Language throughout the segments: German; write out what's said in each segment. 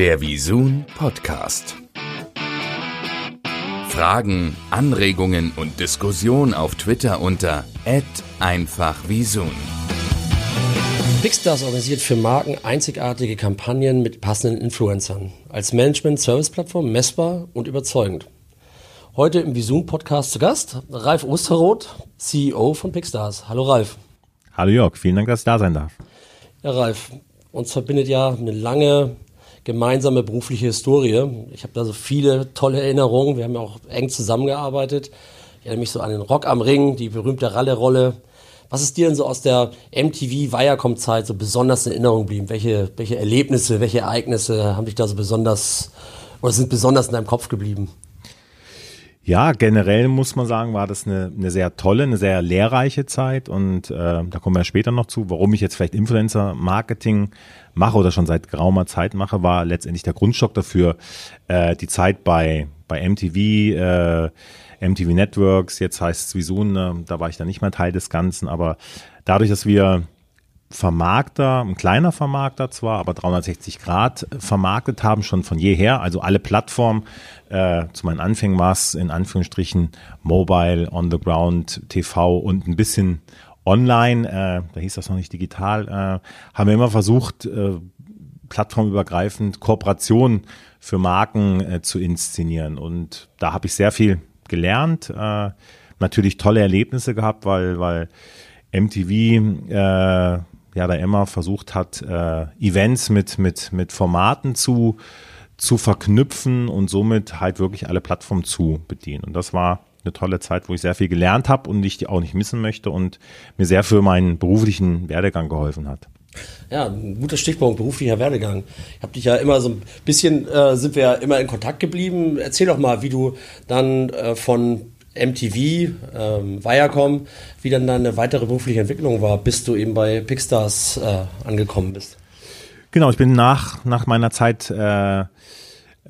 Der Visun Podcast. Fragen, Anregungen und Diskussion auf Twitter unter @einfachvisun. Bigstars organisiert für Marken einzigartige Kampagnen mit passenden Influencern. Als Management-Service-Plattform messbar und überzeugend. Heute im Visun Podcast zu Gast Ralf Osterroth, CEO von Pixstars. Hallo Ralf. Hallo Jörg, vielen Dank, dass ich da sein darf. Ja, Ralf, uns verbindet ja eine lange gemeinsame berufliche Historie. Ich habe da so viele tolle Erinnerungen. Wir haben ja auch eng zusammengearbeitet. Ich erinnere mich so an den Rock am Ring, die berühmte Ralle-Rolle. Was ist dir denn so aus der MTV Viacom-Zeit so besonders in Erinnerung geblieben? Welche, welche Erlebnisse, welche Ereignisse haben dich da so besonders oder sind besonders in deinem Kopf geblieben? Ja, generell muss man sagen, war das eine, eine sehr tolle, eine sehr lehrreiche Zeit und äh, da kommen wir später noch zu. Warum ich jetzt vielleicht Influencer-Marketing mache oder schon seit geraumer Zeit mache, war letztendlich der Grundstock dafür äh, die Zeit bei, bei MTV, äh, MTV Networks, jetzt heißt es Visun, ne, da war ich dann nicht mehr Teil des Ganzen, aber dadurch, dass wir Vermarkter, ein kleiner Vermarkter zwar, aber 360 Grad vermarktet haben, schon von jeher. Also alle Plattformen, äh, zu meinen Anfängen war es in Anführungsstrichen Mobile, On the Ground, TV und ein bisschen online, äh, da hieß das noch nicht digital, äh, haben wir immer versucht, äh, plattformübergreifend Kooperationen für Marken äh, zu inszenieren. Und da habe ich sehr viel gelernt, äh, natürlich tolle Erlebnisse gehabt, weil, weil MTV äh, ja da immer versucht hat, äh, Events mit, mit, mit Formaten zu, zu verknüpfen und somit halt wirklich alle Plattformen zu bedienen. Und das war eine tolle Zeit, wo ich sehr viel gelernt habe und ich die auch nicht missen möchte und mir sehr für meinen beruflichen Werdegang geholfen hat. Ja, ein guter Stichpunkt, beruflicher Werdegang. Ich habe dich ja immer so ein bisschen, äh, sind wir ja immer in Kontakt geblieben. Erzähl doch mal, wie du dann äh, von MTV, ähm, Viacom, wie dann deine weitere berufliche Entwicklung war, bis du eben bei Pixstars äh, angekommen bist. Genau, ich bin nach, nach meiner Zeit äh,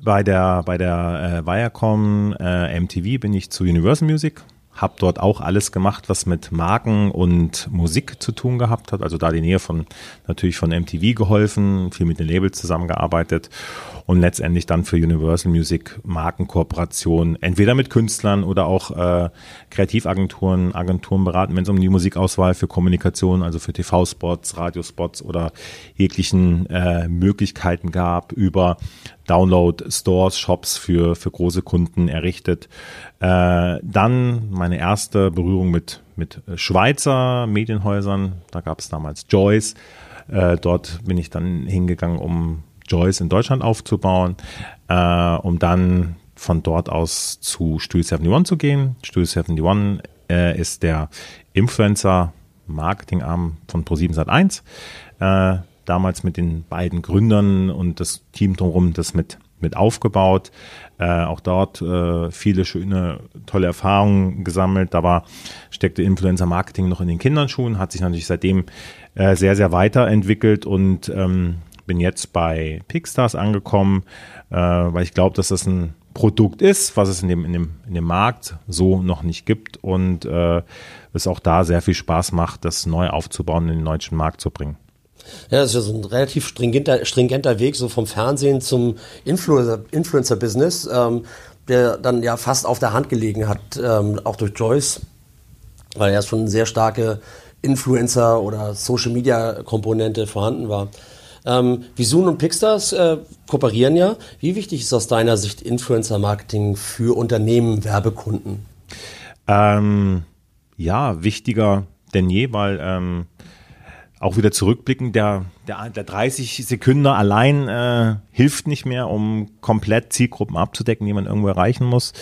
bei der, bei der äh, Viacom äh, MTV bin ich zu Universal Music habe dort auch alles gemacht, was mit Marken und Musik zu tun gehabt hat. Also da die Nähe von natürlich von MTV geholfen, viel mit den Labels zusammengearbeitet und letztendlich dann für Universal Music Markenkooperation, entweder mit Künstlern oder auch äh, Kreativagenturen, Agenturen beraten, wenn es um die Musikauswahl für Kommunikation, also für TV-Spots, Radiospots oder jeglichen äh, Möglichkeiten gab, über Download-Stores, Shops für, für große Kunden errichtet. Äh, dann meine erste Berührung mit, mit Schweizer Medienhäusern. Da gab es damals Joyce. Äh, dort bin ich dann hingegangen, um Joyce in Deutschland aufzubauen, äh, um dann von dort aus zu Studio 71 zu gehen. Studio 71 äh, ist der Influencer-Marketing-Arm von Pro7 Sat1. Äh, damals mit den beiden Gründern und das Team drumherum das mit, mit aufgebaut. Äh, auch dort äh, viele schöne, tolle Erfahrungen gesammelt. Da war, steckte Influencer Marketing noch in den Kinderschuhen, hat sich natürlich seitdem äh, sehr, sehr weiterentwickelt und ähm, bin jetzt bei Pixstars angekommen, äh, weil ich glaube, dass das ein Produkt ist, was es in dem, in dem, in dem Markt so noch nicht gibt und äh, es auch da sehr viel Spaß macht, das neu aufzubauen, in den deutschen Markt zu bringen. Ja, das ist ja so ein relativ stringenter, stringenter Weg, so vom Fernsehen zum Influencer-Business, ähm, der dann ja fast auf der Hand gelegen hat, ähm, auch durch Joyce, weil ja schon eine sehr starke Influencer- oder Social-Media-Komponente vorhanden war. Ähm, Visun und Pixstars äh, kooperieren ja. Wie wichtig ist aus deiner Sicht Influencer-Marketing für Unternehmen, Werbekunden? Ähm, ja, wichtiger denn je, weil ähm, auch wieder zurückblicken, der, der, der 30 Sekunden allein äh, hilft nicht mehr, um komplett Zielgruppen abzudecken, die man irgendwo erreichen muss.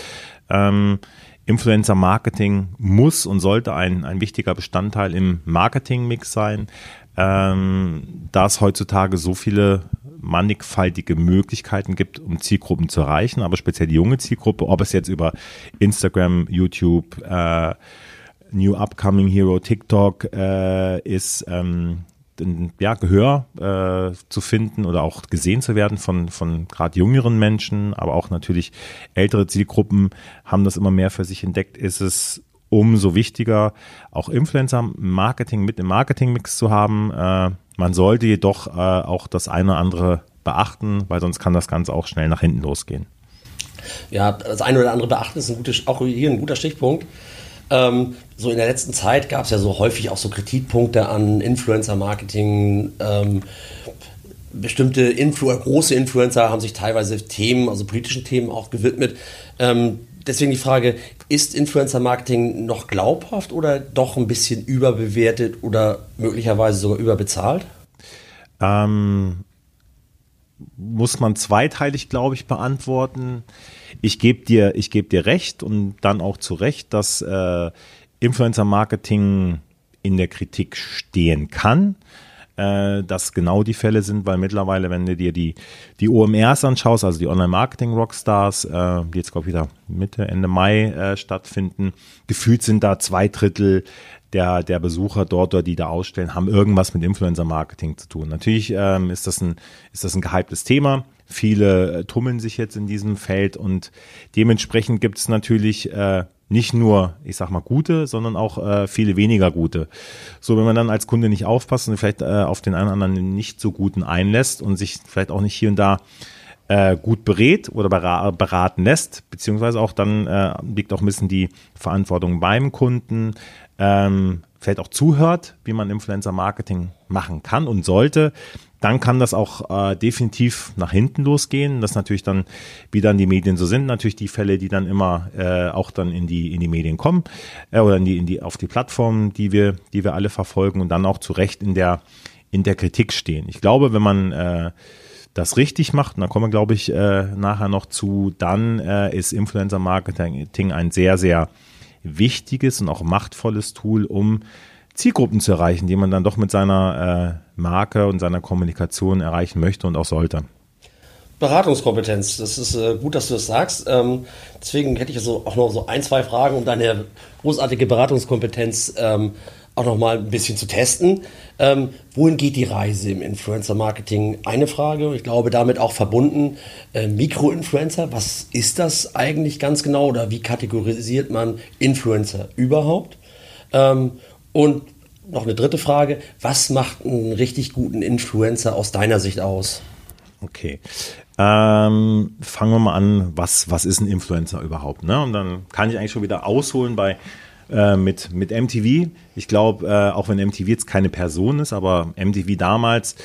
Ähm, Influencer-Marketing muss und sollte ein, ein wichtiger Bestandteil im Marketing-Mix sein, ähm, da es heutzutage so viele mannigfaltige Möglichkeiten gibt, um Zielgruppen zu erreichen, aber speziell die junge Zielgruppe, ob es jetzt über Instagram, YouTube, äh, New Upcoming Hero TikTok äh, ist ähm, ja, Gehör äh, zu finden oder auch gesehen zu werden von, von gerade jüngeren Menschen, aber auch natürlich ältere Zielgruppen haben das immer mehr für sich entdeckt, ist es umso wichtiger, auch Influencer-Marketing mit im Marketing-Mix zu haben. Äh, man sollte jedoch äh, auch das eine oder andere beachten, weil sonst kann das Ganze auch schnell nach hinten losgehen. Ja, das eine oder andere beachten ist ein guter, auch hier ein guter Stichpunkt. Ähm, so in der letzten Zeit gab es ja so häufig auch so Kritikpunkte an Influencer-Marketing. Ähm, bestimmte Influ große Influencer haben sich teilweise Themen, also politischen Themen auch gewidmet. Ähm, deswegen die Frage, ist Influencer-Marketing noch glaubhaft oder doch ein bisschen überbewertet oder möglicherweise sogar überbezahlt? Ähm, muss man zweiteilig, glaube ich, beantworten. Ich gebe dir, ich gebe dir recht und dann auch zu Recht, dass äh, Influencer-Marketing in der Kritik stehen kann äh, das genau die Fälle sind, weil mittlerweile, wenn du dir die, die OMRs anschaust, also die Online-Marketing-Rockstars, äh, die jetzt, glaube ich, wieder Mitte, Ende Mai äh, stattfinden, gefühlt sind da zwei Drittel der, der Besucher dort oder die da ausstellen, haben irgendwas mit Influencer-Marketing zu tun. Natürlich ähm, ist, das ein, ist das ein gehyptes Thema. Viele äh, tummeln sich jetzt in diesem Feld und dementsprechend gibt es natürlich äh, nicht nur, ich sag mal, gute, sondern auch äh, viele weniger gute. So, wenn man dann als Kunde nicht aufpasst und vielleicht äh, auf den einen oder anderen nicht so guten einlässt und sich vielleicht auch nicht hier und da äh, gut berät oder beraten lässt, beziehungsweise auch dann äh, liegt auch ein bisschen die Verantwortung beim Kunden, ähm, vielleicht auch zuhört, wie man Influencer-Marketing machen kann und sollte, dann kann das auch äh, definitiv nach hinten losgehen. Das natürlich dann, wie dann die Medien so sind, natürlich die Fälle, die dann immer äh, auch dann in die in die Medien kommen äh, oder in die in die auf die Plattformen, die wir die wir alle verfolgen und dann auch zu Recht in der in der Kritik stehen. Ich glaube, wenn man äh, das richtig macht, und da kommen wir, glaube ich, äh, nachher noch zu, dann äh, ist Influencer-Marketing ein sehr, sehr wichtiges und auch machtvolles Tool, um Zielgruppen zu erreichen, die man dann doch mit seiner äh, Marke und seiner Kommunikation erreichen möchte und auch sollte. Beratungskompetenz, das ist äh, gut, dass du das sagst. Ähm, deswegen hätte ich also auch noch so ein, zwei Fragen, um deine großartige Beratungskompetenz ähm, auch noch mal ein bisschen zu testen. Ähm, wohin geht die Reise im Influencer-Marketing? Eine Frage, ich glaube damit auch verbunden, äh, Mikroinfluencer, was ist das eigentlich ganz genau oder wie kategorisiert man Influencer überhaupt? Ähm, und noch eine dritte Frage, was macht einen richtig guten Influencer aus deiner Sicht aus? Okay. Ähm, fangen wir mal an, was, was ist ein Influencer überhaupt? Ne? Und dann kann ich eigentlich schon wieder ausholen bei äh, mit, mit MTV. Ich glaube, äh, auch wenn MTV jetzt keine Person ist, aber MTV damals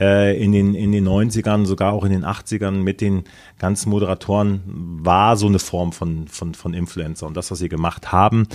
äh, in, den, in den 90ern, sogar auch in den 80ern mit den ganzen Moderatoren war so eine Form von, von, von Influencer. Und das, was sie gemacht haben,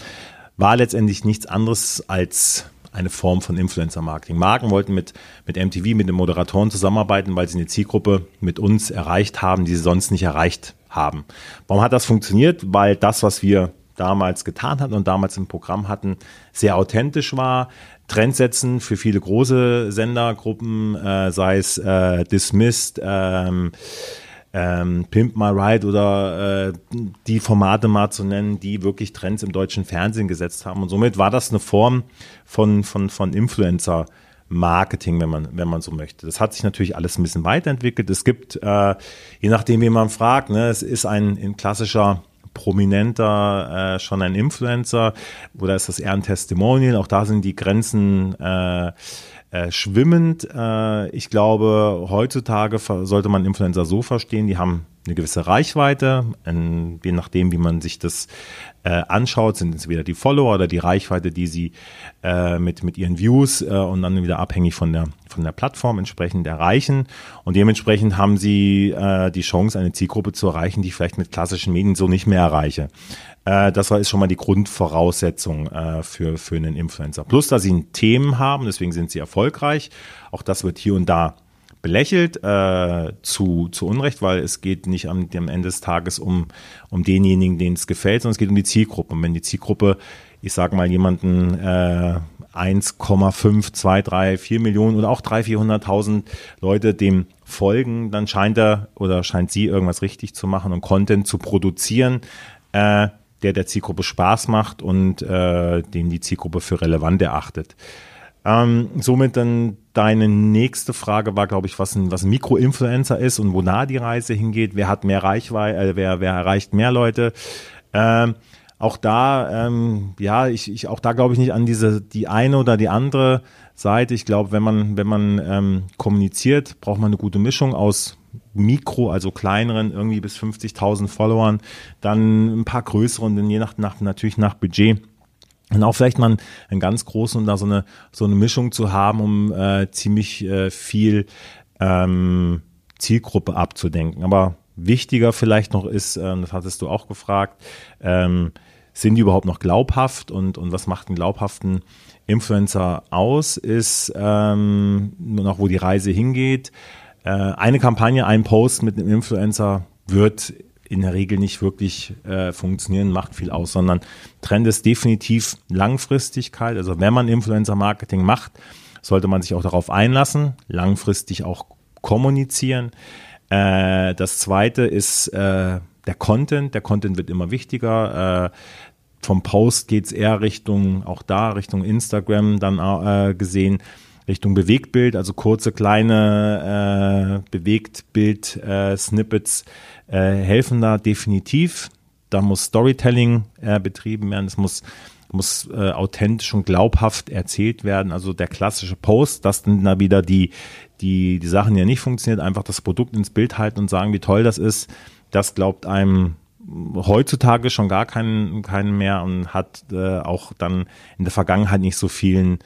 war letztendlich nichts anderes als eine Form von Influencer-Marketing. Marken wollten mit, mit MTV, mit den Moderatoren zusammenarbeiten, weil sie eine Zielgruppe mit uns erreicht haben, die sie sonst nicht erreicht haben. Warum hat das funktioniert? Weil das, was wir damals getan hatten und damals im Programm hatten, sehr authentisch war. Trendsetzen für viele große Sendergruppen, äh, sei es äh, Dismissed, ähm, ähm, Pimp My Ride oder äh, die Formate mal zu nennen, die wirklich Trends im deutschen Fernsehen gesetzt haben. Und somit war das eine Form von, von, von Influencer. Marketing, wenn man, wenn man so möchte. Das hat sich natürlich alles ein bisschen weiterentwickelt. Es gibt, äh, je nachdem, wie man fragt, ne, es ist ein, ein klassischer prominenter äh, schon ein Influencer oder ist das eher ein Testimonial? Auch da sind die Grenzen äh, äh, schwimmend. Äh, ich glaube, heutzutage sollte man Influencer so verstehen, die haben eine gewisse Reichweite, in, je nachdem, wie man sich das äh, anschaut, sind es wieder die Follower oder die Reichweite, die sie äh, mit, mit ihren Views äh, und dann wieder abhängig von der, von der Plattform entsprechend erreichen. Und dementsprechend haben sie äh, die Chance, eine Zielgruppe zu erreichen, die ich vielleicht mit klassischen Medien so nicht mehr erreiche. Äh, das ist schon mal die Grundvoraussetzung äh, für, für einen Influencer. Plus, dass sie ein Themen haben, deswegen sind sie erfolgreich. Auch das wird hier und da belächelt, äh, zu, zu Unrecht, weil es geht nicht am, am Ende des Tages um, um denjenigen, denen es gefällt, sondern es geht um die Zielgruppe. Und wenn die Zielgruppe, ich sage mal, jemanden äh, 1,5, 2, 3, 4 Millionen oder auch 300.000, 400.000 Leute dem folgen, dann scheint er oder scheint sie irgendwas richtig zu machen und Content zu produzieren, äh, der der Zielgruppe Spaß macht und äh, den die Zielgruppe für relevant erachtet. Ähm, somit dann deine nächste Frage war, glaube ich, was ein, was ein Mikroinfluencer ist und wo nah die Reise hingeht. Wer hat mehr Reichweite, äh, wer, wer erreicht mehr Leute? Ähm, auch da, ähm, ja, ich, ich auch da glaube ich nicht an diese die eine oder die andere Seite. Ich glaube, wenn man, wenn man ähm, kommuniziert, braucht man eine gute Mischung aus Mikro, also kleineren, irgendwie bis 50.000 Followern, dann ein paar größeren, dann je nach, nach natürlich nach Budget. Und auch vielleicht mal einen ganz großen und da so eine, so eine Mischung zu haben, um äh, ziemlich äh, viel ähm, Zielgruppe abzudenken. Aber wichtiger vielleicht noch ist, äh, das hattest du auch gefragt, ähm, sind die überhaupt noch glaubhaft und, und was macht einen glaubhaften Influencer aus, ist ähm, noch, wo die Reise hingeht. Äh, eine Kampagne, ein Post mit einem Influencer wird in der Regel nicht wirklich äh, funktionieren, macht viel aus, sondern Trend ist definitiv Langfristigkeit. Also wenn man Influencer-Marketing macht, sollte man sich auch darauf einlassen, langfristig auch kommunizieren. Äh, das zweite ist äh, der Content. Der Content wird immer wichtiger. Äh, vom Post geht es eher Richtung, auch da, Richtung Instagram dann äh, gesehen, Richtung Bewegtbild, also kurze, kleine äh, Bewegtbild-Snippets äh, helfen da definitiv. Da muss Storytelling äh, betrieben werden, es muss muss äh, authentisch und glaubhaft erzählt werden. Also der klassische Post, das sind da wieder die, die, die Sachen, die ja nicht funktioniert, einfach das Produkt ins Bild halten und sagen, wie toll das ist. Das glaubt einem heutzutage schon gar keinen, keinen mehr und hat äh, auch dann in der Vergangenheit nicht so vielen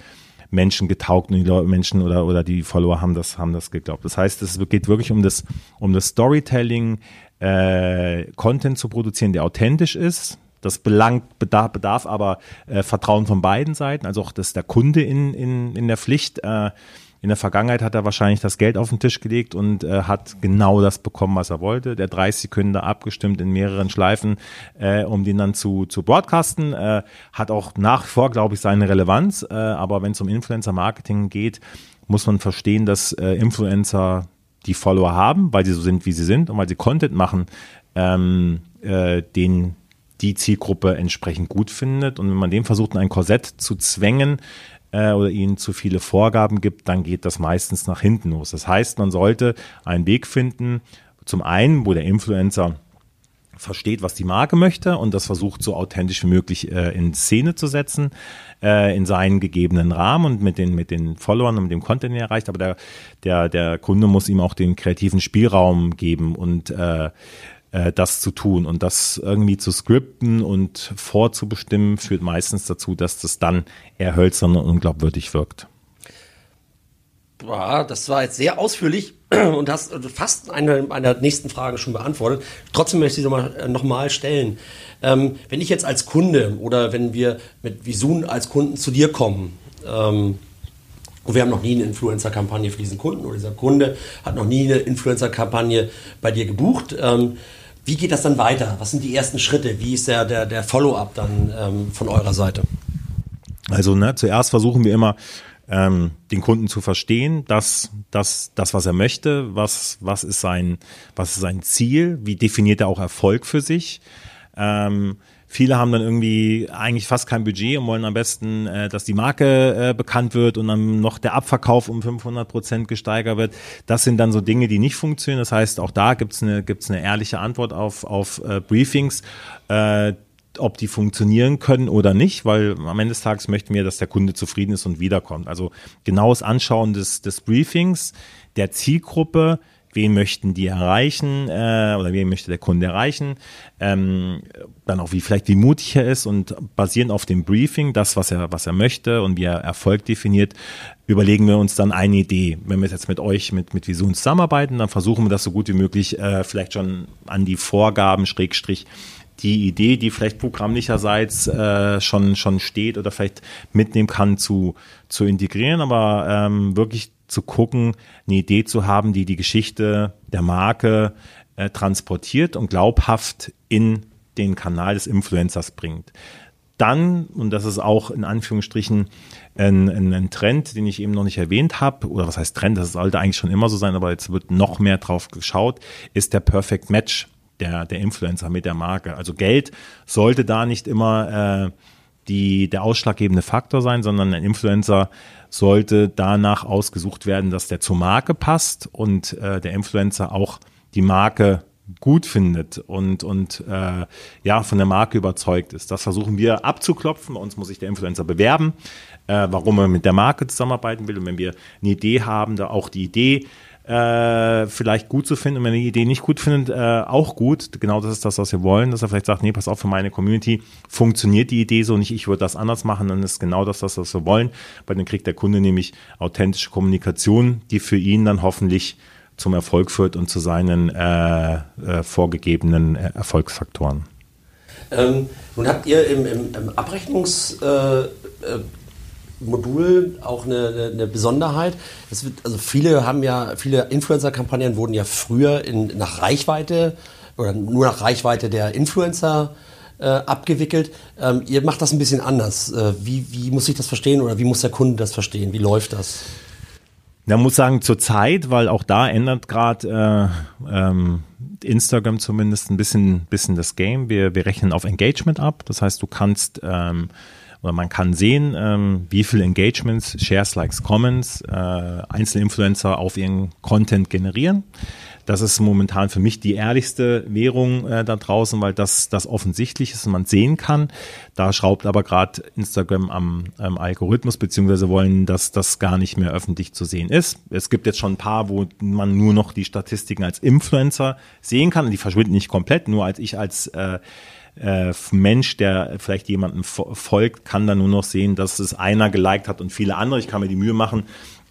Menschen getaugt und die Leute, Menschen oder, oder die Follower haben das, haben das geglaubt. Das heißt, es geht wirklich um das, um das Storytelling, äh, Content zu produzieren, der authentisch ist. Das belangt, bedarf, bedarf aber äh, Vertrauen von beiden Seiten, also auch dass der Kunde in, in, in der Pflicht. Äh, in der Vergangenheit hat er wahrscheinlich das Geld auf den Tisch gelegt und äh, hat genau das bekommen, was er wollte. Der 30 Sekunden abgestimmt in mehreren Schleifen, äh, um den dann zu, zu broadcasten. Äh, hat auch nach wie vor, glaube ich, seine Relevanz. Äh, aber wenn es um Influencer-Marketing geht, muss man verstehen, dass äh, Influencer die Follower haben, weil sie so sind, wie sie sind und weil sie Content machen, ähm, äh, den die Zielgruppe entsprechend gut findet. Und wenn man dem versucht, in ein Korsett zu zwängen, äh, oder ihnen zu viele Vorgaben gibt, dann geht das meistens nach hinten los. Das heißt, man sollte einen Weg finden, zum einen, wo der Influencer versteht, was die Marke möchte und das versucht so authentisch wie möglich äh, in Szene zu setzen, äh, in seinen gegebenen Rahmen und mit den, mit den Followern und mit dem Content, den er erreicht. Aber der, der, der Kunde muss ihm auch den kreativen Spielraum geben und äh, äh, das zu tun. Und das irgendwie zu skripten und vorzubestimmen, führt meistens dazu, dass das dann eher hölzern und unglaubwürdig wirkt. Boah, das war jetzt sehr ausführlich und hast fast eine meiner nächsten Fragen schon beantwortet. Trotzdem möchte ich sie nochmal äh, noch mal stellen. Ähm, wenn ich jetzt als Kunde oder wenn wir mit Visun als Kunden zu dir kommen, ähm, und wir haben noch nie eine Influencer-Kampagne für diesen Kunden oder dieser Kunde hat noch nie eine Influencer-Kampagne bei dir gebucht. Ähm, wie geht das dann weiter? Was sind die ersten Schritte? Wie ist der, der, der Follow-up dann ähm, von eurer Seite? Also ne, zuerst versuchen wir immer, ähm, den Kunden zu verstehen, dass das, das, was er möchte, was, was, ist sein, was ist sein Ziel, wie definiert er auch Erfolg für sich. Ähm, Viele haben dann irgendwie eigentlich fast kein Budget und wollen am besten, äh, dass die Marke äh, bekannt wird und dann noch der Abverkauf um 500 Prozent gesteigert wird. Das sind dann so Dinge, die nicht funktionieren. Das heißt, auch da gibt's eine, gibt's eine ehrliche Antwort auf, auf äh, Briefings. Äh, ob die funktionieren können oder nicht, weil am Ende des Tages möchten wir, dass der Kunde zufrieden ist und wiederkommt. Also genaues Anschauen des, des Briefings, der Zielgruppe, wen möchten die erreichen äh, oder wen möchte der Kunde erreichen, ähm, dann auch wie vielleicht wie mutig er ist und basierend auf dem Briefing, das was er was er möchte und wie er Erfolg definiert, überlegen wir uns dann eine Idee. Wenn wir jetzt mit euch mit mit Vision zusammenarbeiten, dann versuchen wir das so gut wie möglich äh, vielleicht schon an die Vorgaben Schrägstrich die Idee, die vielleicht programmlicherseits äh, schon schon steht oder vielleicht mitnehmen kann zu zu integrieren, aber ähm, wirklich zu gucken, eine Idee zu haben, die die Geschichte der Marke äh, transportiert und glaubhaft in den Kanal des Influencers bringt. Dann, und das ist auch in Anführungsstrichen ein, ein, ein Trend, den ich eben noch nicht erwähnt habe, oder was heißt Trend, das sollte eigentlich schon immer so sein, aber jetzt wird noch mehr drauf geschaut, ist der Perfect Match der, der Influencer mit der Marke. Also Geld sollte da nicht immer äh, die, der ausschlaggebende Faktor sein, sondern ein Influencer sollte danach ausgesucht werden, dass der zur Marke passt und äh, der Influencer auch die Marke gut findet und, und äh, ja, von der Marke überzeugt ist. Das versuchen wir abzuklopfen. Bei uns muss sich der Influencer bewerben. äh, warum er mit der Marke zusammenarbeiten will. Und wenn wir eine Idee haben, da auch die Idee äh, vielleicht gut zu finden und wenn er die Idee nicht gut findet, äh, auch gut. Genau das ist das, was wir wollen, dass er vielleicht sagt, nee, pass auf, für meine Community funktioniert die Idee so nicht, ich würde das anders machen, dann ist genau das, was wir wollen, weil dann kriegt der Kunde nämlich authentische Kommunikation, die für ihn dann hoffentlich zum Erfolg führt und zu seinen äh, äh, vorgegebenen äh, Erfolgsfaktoren. Ähm, nun habt ihr im, im, im Abrechnungsmodul äh, äh, auch eine, eine Besonderheit. Wird, also viele haben ja, viele Influencer-Kampagnen wurden ja früher in, nach Reichweite oder nur nach Reichweite der Influencer äh, abgewickelt. Ähm, ihr macht das ein bisschen anders. Äh, wie, wie muss ich das verstehen oder wie muss der Kunde das verstehen? Wie läuft das? Ja, muss sagen, zur Zeit, weil auch da ändert gerade äh, ähm, Instagram zumindest ein bisschen, bisschen das Game. Wir, wir rechnen auf Engagement ab. Das heißt, du kannst ähm, oder man kann sehen, ähm, wie viele Engagements, Shares, Likes, Comments äh, einzelne Influencer auf ihren Content generieren. Das ist momentan für mich die ehrlichste Währung äh, da draußen, weil das, das offensichtlich ist und man sehen kann. Da schraubt aber gerade Instagram am, am Algorithmus, beziehungsweise wollen, dass das gar nicht mehr öffentlich zu sehen ist. Es gibt jetzt schon ein paar, wo man nur noch die Statistiken als Influencer sehen kann. Die verschwinden nicht komplett, nur als ich als äh, äh, Mensch, der vielleicht jemandem folgt, kann dann nur noch sehen, dass es einer geliked hat und viele andere. Ich kann mir die Mühe machen,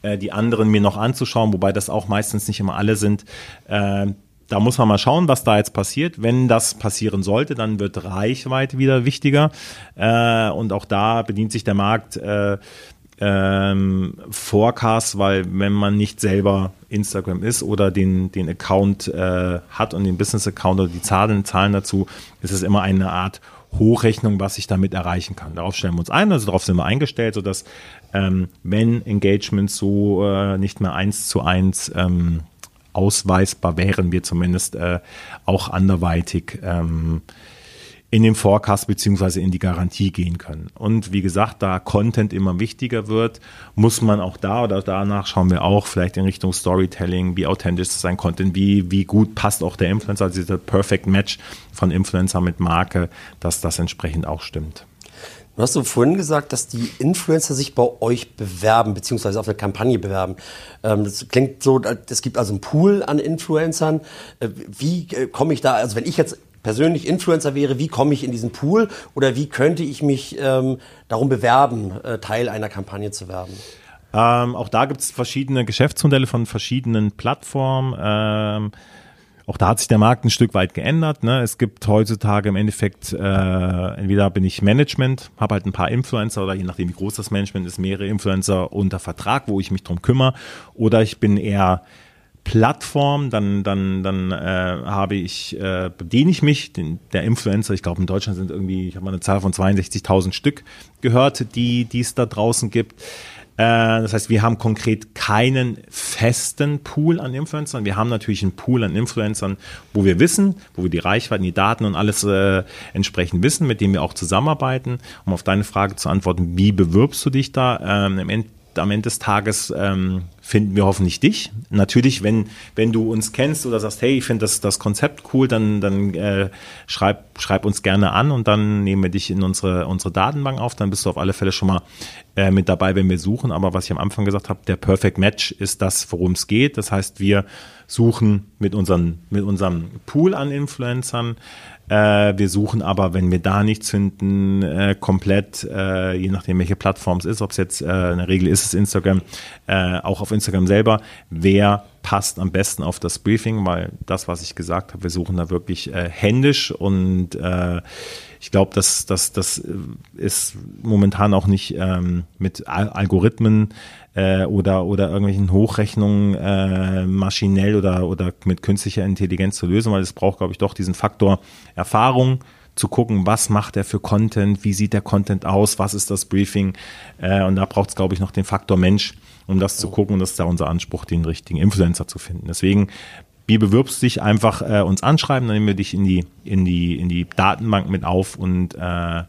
äh, die anderen mir noch anzuschauen, wobei das auch meistens nicht immer alle sind. Äh, da muss man mal schauen, was da jetzt passiert. Wenn das passieren sollte, dann wird Reichweite wieder wichtiger. Und auch da bedient sich der Markt ähm, Forecast, weil wenn man nicht selber Instagram ist oder den, den Account äh, hat und den Business-Account oder die Zahlen, Zahlen dazu, ist es immer eine Art Hochrechnung, was ich damit erreichen kann. Darauf stellen wir uns ein, also darauf sind wir eingestellt, sodass ähm, wenn Engagements so äh, nicht mehr eins zu eins ähm, ausweisbar wären, wir zumindest äh, auch anderweitig ähm, in den Forecast beziehungsweise in die Garantie gehen können. Und wie gesagt, da Content immer wichtiger wird, muss man auch da oder danach schauen wir auch vielleicht in Richtung Storytelling, wie authentisch ist sein Content, wie, wie gut passt auch der Influencer, also dieser Perfect Match von Influencer mit Marke, dass das entsprechend auch stimmt. Du hast du vorhin gesagt, dass die Influencer sich bei euch bewerben, beziehungsweise auf eine Kampagne bewerben. Ähm, das klingt so, es gibt also einen Pool an Influencern. Äh, wie äh, komme ich da, also wenn ich jetzt persönlich Influencer wäre, wie komme ich in diesen Pool oder wie könnte ich mich ähm, darum bewerben, äh, Teil einer Kampagne zu werden? Ähm, auch da gibt es verschiedene Geschäftsmodelle von verschiedenen Plattformen. Ähm, auch da hat sich der Markt ein Stück weit geändert. Ne? Es gibt heutzutage im Endeffekt, äh, entweder bin ich Management, habe halt ein paar Influencer oder je nachdem wie groß das Management ist, mehrere Influencer unter Vertrag, wo ich mich drum kümmere. Oder ich bin eher Plattform, dann, dann, dann äh, habe ich, äh, bediene ich mich, den, der Influencer, ich glaube in Deutschland sind irgendwie, ich habe mal eine Zahl von 62.000 Stück gehört, die, es da draußen gibt. Äh, das heißt, wir haben konkret keinen festen Pool an Influencern. Wir haben natürlich einen Pool an Influencern, wo wir wissen, wo wir die Reichweiten, die Daten und alles äh, entsprechend wissen, mit denen wir auch zusammenarbeiten. Um auf deine Frage zu antworten, wie bewirbst du dich da? Ähm, Im End am Ende des Tages ähm, finden wir hoffentlich dich. Natürlich, wenn, wenn du uns kennst oder sagst, hey, ich finde das, das Konzept cool, dann, dann äh, schreib, schreib uns gerne an und dann nehmen wir dich in unsere, unsere Datenbank auf. Dann bist du auf alle Fälle schon mal äh, mit dabei, wenn wir suchen. Aber was ich am Anfang gesagt habe, der Perfect Match ist das, worum es geht. Das heißt, wir suchen mit, unseren, mit unserem Pool an Influencern äh, wir suchen aber, wenn wir da nichts finden, äh, komplett, äh, je nachdem welche Plattform es ist, ob es jetzt äh, in der Regel ist es Instagram, äh, auch auf Instagram selber, wer passt am besten auf das Briefing, weil das, was ich gesagt habe, wir suchen da wirklich äh, händisch und äh, ich glaube, dass das, das ist momentan auch nicht ähm, mit Algorithmen äh, oder, oder irgendwelchen Hochrechnungen äh, maschinell oder, oder mit künstlicher Intelligenz zu lösen, weil es braucht, glaube ich, doch diesen Faktor Erfahrung zu gucken, was macht er für Content, wie sieht der Content aus, was ist das Briefing äh, und da braucht es, glaube ich, noch den Faktor Mensch, um das zu gucken und das ist da unser Anspruch, den richtigen Influencer zu finden. Deswegen wie bewirbst du dich? Einfach äh, uns anschreiben, dann nehmen wir dich in die, in die, in die Datenbank mit auf und äh,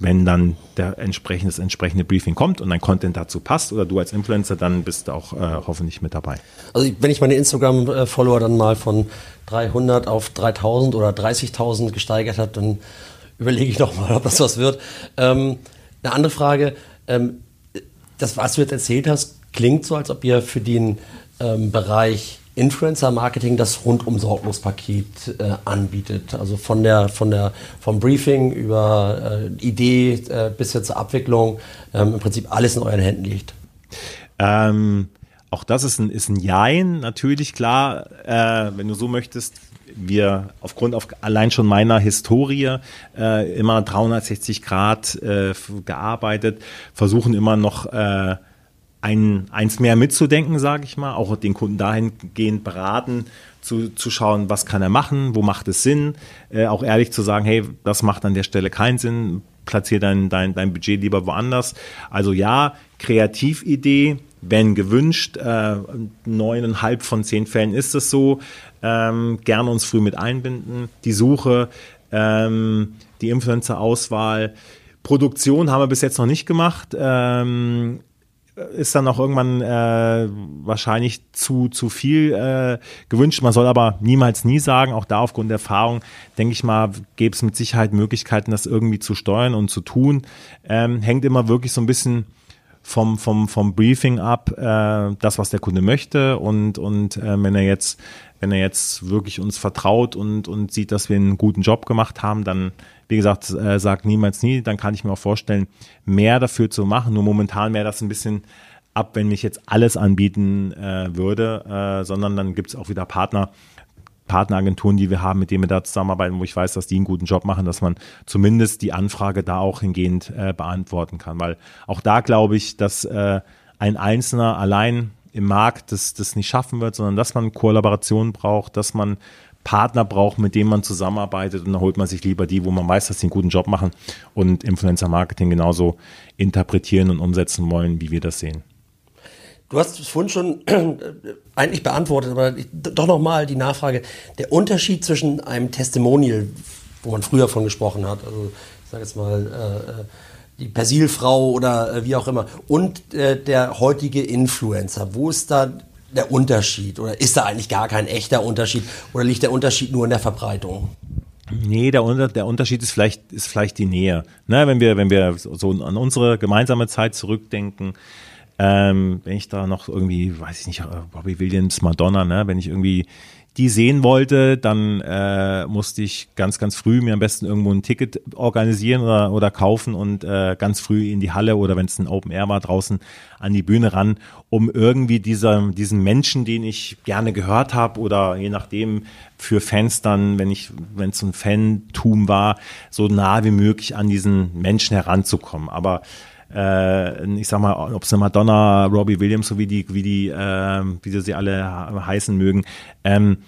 wenn dann der entsprechende, das entsprechende Briefing kommt und dein Content dazu passt oder du als Influencer, dann bist du auch äh, hoffentlich mit dabei. Also wenn ich meine Instagram-Follower dann mal von 300 auf 3000 oder 30.000 gesteigert habe, dann überlege ich noch mal, ob das was wird. Ähm, eine andere Frage, ähm, das, was du jetzt erzählt hast, klingt so, als ob ihr für den ähm, Bereich Influencer-Marketing das rundum sorglos Paket äh, anbietet. Also von der, von der, vom Briefing über äh, Idee äh, bis hin zur Abwicklung ähm, im Prinzip alles in euren Händen liegt. Ähm, auch das ist ein, ist ein Jein, natürlich klar, äh, wenn du so möchtest. Wir aufgrund auf allein schon meiner Historie äh, immer 360 Grad äh, gearbeitet, versuchen immer noch äh, ein, eins mehr mitzudenken, sage ich mal, auch den Kunden dahingehend beraten, zu, zu schauen, was kann er machen, wo macht es Sinn, äh, auch ehrlich zu sagen, hey, das macht an der Stelle keinen Sinn, platziere dein, dein, dein Budget lieber woanders. Also ja, Kreatividee, wenn gewünscht, äh, neuneinhalb von zehn Fällen ist es so, ähm, gerne uns früh mit einbinden, die Suche, ähm, die Influencer-Auswahl, Produktion haben wir bis jetzt noch nicht gemacht. Ähm, ist dann auch irgendwann äh, wahrscheinlich zu, zu viel äh, gewünscht. Man soll aber niemals nie sagen, auch da aufgrund der Erfahrung, denke ich mal, gäbe es mit Sicherheit Möglichkeiten, das irgendwie zu steuern und zu tun. Ähm, hängt immer wirklich so ein bisschen vom, vom, vom Briefing ab, äh, das, was der Kunde möchte und, und äh, wenn er jetzt wenn er jetzt wirklich uns vertraut und, und sieht, dass wir einen guten Job gemacht haben, dann, wie gesagt, äh, sagt niemals nie, dann kann ich mir auch vorstellen, mehr dafür zu machen. Nur momentan wäre das ein bisschen ab, wenn mich jetzt alles anbieten äh, würde, äh, sondern dann gibt es auch wieder Partner, Partneragenturen, die wir haben, mit denen wir da zusammenarbeiten, wo ich weiß, dass die einen guten Job machen, dass man zumindest die Anfrage da auch hingehend äh, beantworten kann. Weil auch da glaube ich, dass äh, ein Einzelner allein im Markt das, das nicht schaffen wird, sondern dass man Kollaboration braucht, dass man Partner braucht, mit denen man zusammenarbeitet und dann holt man sich lieber die, wo man weiß, dass sie einen guten Job machen und Influencer Marketing genauso interpretieren und umsetzen wollen, wie wir das sehen. Du hast es vorhin schon äh, eigentlich beantwortet, aber ich, doch nochmal die Nachfrage. Der Unterschied zwischen einem Testimonial, wo man früher von gesprochen hat, also ich sage jetzt mal äh, äh die Persilfrau oder äh, wie auch immer, und äh, der heutige Influencer. Wo ist da der Unterschied? Oder ist da eigentlich gar kein echter Unterschied? Oder liegt der Unterschied nur in der Verbreitung? Nee, der, der Unterschied ist vielleicht, ist vielleicht die Nähe. Ne, wenn wir, wenn wir so an unsere gemeinsame Zeit zurückdenken, ähm, wenn ich da noch irgendwie, weiß ich nicht, Bobby Williams, Madonna, ne, wenn ich irgendwie die sehen wollte, dann äh, musste ich ganz, ganz früh mir am besten irgendwo ein Ticket organisieren oder, oder kaufen und äh, ganz früh in die Halle oder wenn es ein Open Air war, draußen an die Bühne ran, um irgendwie dieser, diesen Menschen, den ich gerne gehört habe oder je nachdem für Fans dann, wenn ich, wenn es ein Fantum war, so nah wie möglich an diesen Menschen heranzukommen. Aber äh, ich sag mal, ob es eine Madonna, Robbie Williams, so wie die, wie die, äh, wie sie alle heißen mögen, ähm,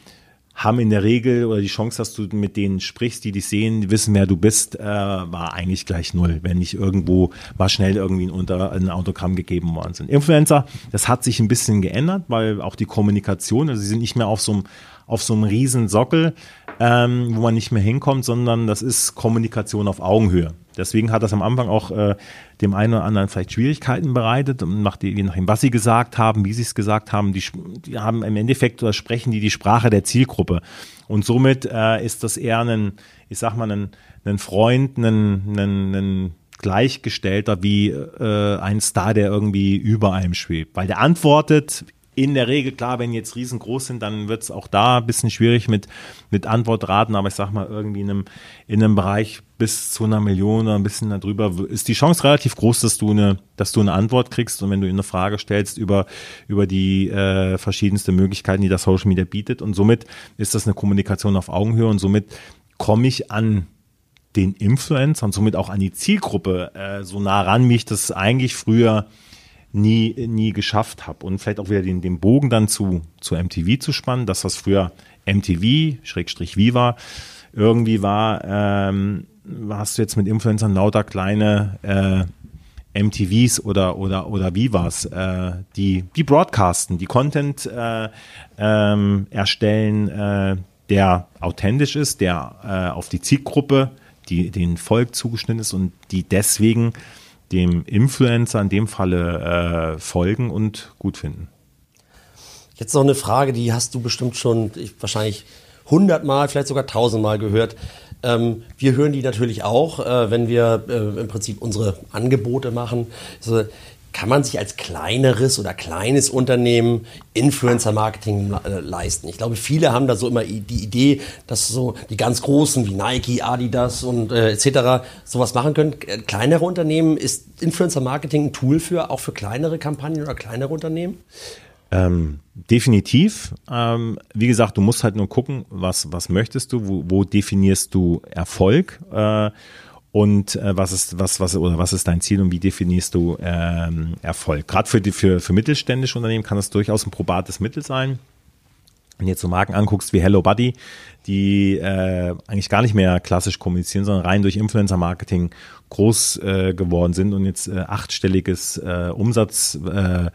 haben in der Regel oder die Chance, dass du mit denen sprichst, die dich sehen, die wissen, wer du bist, äh, war eigentlich gleich null, wenn nicht irgendwo mal schnell irgendwie ein, unter, ein Autogramm gegeben worden sind. Influencer, das hat sich ein bisschen geändert, weil auch die Kommunikation, also sie sind nicht mehr auf so einem auf so einem riesen Sockel, ähm, wo man nicht mehr hinkommt, sondern das ist Kommunikation auf Augenhöhe. Deswegen hat das am Anfang auch äh, dem einen oder anderen vielleicht Schwierigkeiten bereitet, nachdem, je nachdem, was sie gesagt haben, wie sie es gesagt haben. Die, die haben im Endeffekt oder sprechen die die Sprache der Zielgruppe. Und somit äh, ist das eher ein, ich sag mal, ein, ein Freund, ein, ein, ein Gleichgestellter wie äh, ein Star, der irgendwie über einem schwebt. Weil der antwortet in der Regel, klar, wenn jetzt riesengroß sind, dann wird es auch da ein bisschen schwierig mit, mit Antwortraten, aber ich sag mal, irgendwie in einem, in einem Bereich bis zu einer Million oder ein bisschen darüber ist die Chance relativ groß, dass du eine, dass du eine Antwort kriegst. Und wenn du eine Frage stellst über, über die äh, verschiedensten Möglichkeiten, die das Social Media bietet. Und somit ist das eine Kommunikation auf Augenhöhe. Und somit komme ich an den Influencer und somit auch an die Zielgruppe äh, so nah ran, wie ich das eigentlich früher nie, nie geschafft habe. Und vielleicht auch wieder den, den Bogen dann zu, zu MTV zu spannen, das, was früher MTV, Schrägstrich Viva, irgendwie war, ähm, hast du jetzt mit Influencern lauter kleine äh, MTVs oder oder oder Vivas, äh, die die broadcasten, die Content äh, ähm, erstellen, äh, der authentisch ist, der äh, auf die Zielgruppe, die den Volk zugeschnitten ist und die deswegen dem Influencer in dem Falle äh, folgen und gut finden. Jetzt noch eine Frage, die hast du bestimmt schon ich, wahrscheinlich hundertmal, vielleicht sogar tausendmal gehört. Ähm, wir hören die natürlich auch, äh, wenn wir äh, im Prinzip unsere Angebote machen. Also, kann man sich als kleineres oder kleines Unternehmen Influencer-Marketing äh, leisten? Ich glaube, viele haben da so immer die Idee, dass so die ganz großen wie Nike, Adidas und äh, etc. sowas machen können. Äh, kleinere Unternehmen, ist Influencer-Marketing ein Tool für auch für kleinere Kampagnen oder kleinere Unternehmen? Ähm, definitiv. Ähm, wie gesagt, du musst halt nur gucken, was, was möchtest du, wo, wo definierst du Erfolg äh, und äh, was ist was was oder was ist dein Ziel und wie definierst du ähm, Erfolg? Gerade für die für für mittelständische Unternehmen kann das durchaus ein probates Mittel sein. Wenn du jetzt so Marken anguckst wie Hello Buddy, die äh, eigentlich gar nicht mehr klassisch kommunizieren, sondern rein durch Influencer-Marketing groß äh, geworden sind und jetzt äh, achtstelliges äh, Umsatz äh,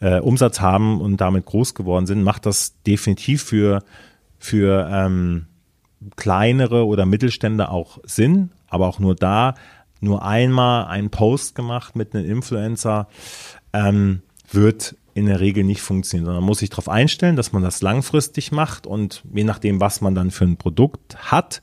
äh, Umsatz haben und damit groß geworden sind, macht das definitiv für für ähm, kleinere oder Mittelstände auch Sinn, aber auch nur da. Nur einmal einen Post gemacht mit einem Influencer ähm, wird in der Regel nicht funktionieren, sondern man muss sich darauf einstellen, dass man das langfristig macht und je nachdem, was man dann für ein Produkt hat,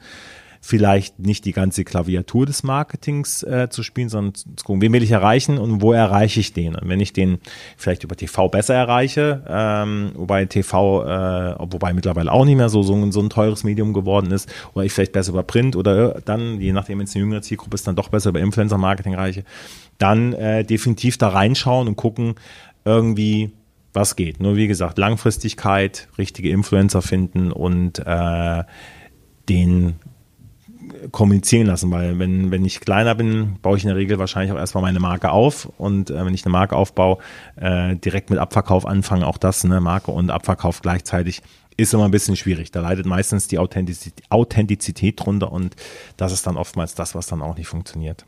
vielleicht nicht die ganze Klaviatur des Marketings äh, zu spielen, sondern zu gucken, wen will ich erreichen und wo erreiche ich den. Und wenn ich den vielleicht über TV besser erreiche, ähm, wobei TV, äh, wobei mittlerweile auch nicht mehr so, so, so ein teures Medium geworden ist, oder ich vielleicht besser über Print oder dann, je nachdem, wenn es eine jüngere Zielgruppe ist, dann doch besser über Influencer-Marketing erreiche, dann äh, definitiv da reinschauen und gucken, irgendwie, was geht. Nur wie gesagt, Langfristigkeit, richtige Influencer finden und äh, den kommunizieren lassen, weil wenn, wenn ich kleiner bin, baue ich in der Regel wahrscheinlich auch erstmal meine Marke auf und äh, wenn ich eine Marke aufbaue, äh, direkt mit Abverkauf anfangen, auch das, ne, Marke und Abverkauf gleichzeitig, ist immer ein bisschen schwierig. Da leidet meistens die Authentizität, Authentizität drunter und das ist dann oftmals das, was dann auch nicht funktioniert.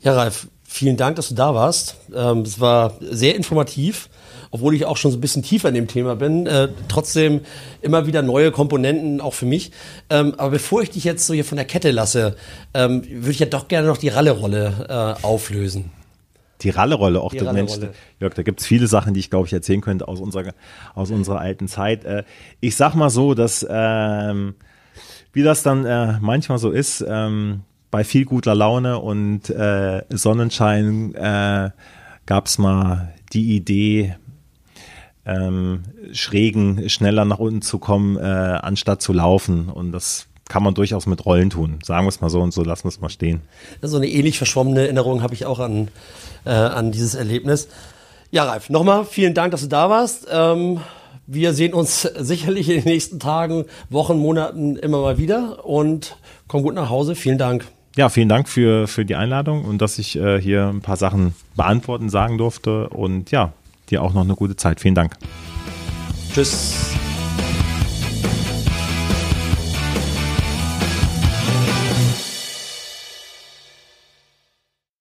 Ja, Ralf, vielen Dank, dass du da warst. Ähm, es war sehr informativ obwohl ich auch schon so ein bisschen tiefer in dem Thema bin, äh, trotzdem immer wieder neue Komponenten auch für mich. Ähm, aber bevor ich dich jetzt so hier von der Kette lasse, ähm, würde ich ja doch gerne noch die Ralle-Rolle äh, auflösen. Die Ralle-Rolle, auch der Mensch, Jörg, da gibt es viele Sachen, die ich glaube ich erzählen könnte aus unserer, aus unserer alten Zeit. Äh, ich sag mal so, dass ähm, wie das dann äh, manchmal so ist, ähm, bei viel guter Laune und äh, Sonnenschein äh, gab es mal die Idee, ähm, schrägen schneller nach unten zu kommen, äh, anstatt zu laufen. Und das kann man durchaus mit Rollen tun. Sagen wir es mal so und so lassen wir es mal stehen. So eine ähnlich verschwommene Erinnerung habe ich auch an, äh, an dieses Erlebnis. Ja, Ralf, nochmal vielen Dank, dass du da warst. Ähm, wir sehen uns sicherlich in den nächsten Tagen, Wochen, Monaten immer mal wieder und komm gut nach Hause. Vielen Dank. Ja, vielen Dank für, für die Einladung und dass ich äh, hier ein paar Sachen beantworten, sagen durfte. Und ja, dir auch noch eine gute Zeit. Vielen Dank. Tschüss.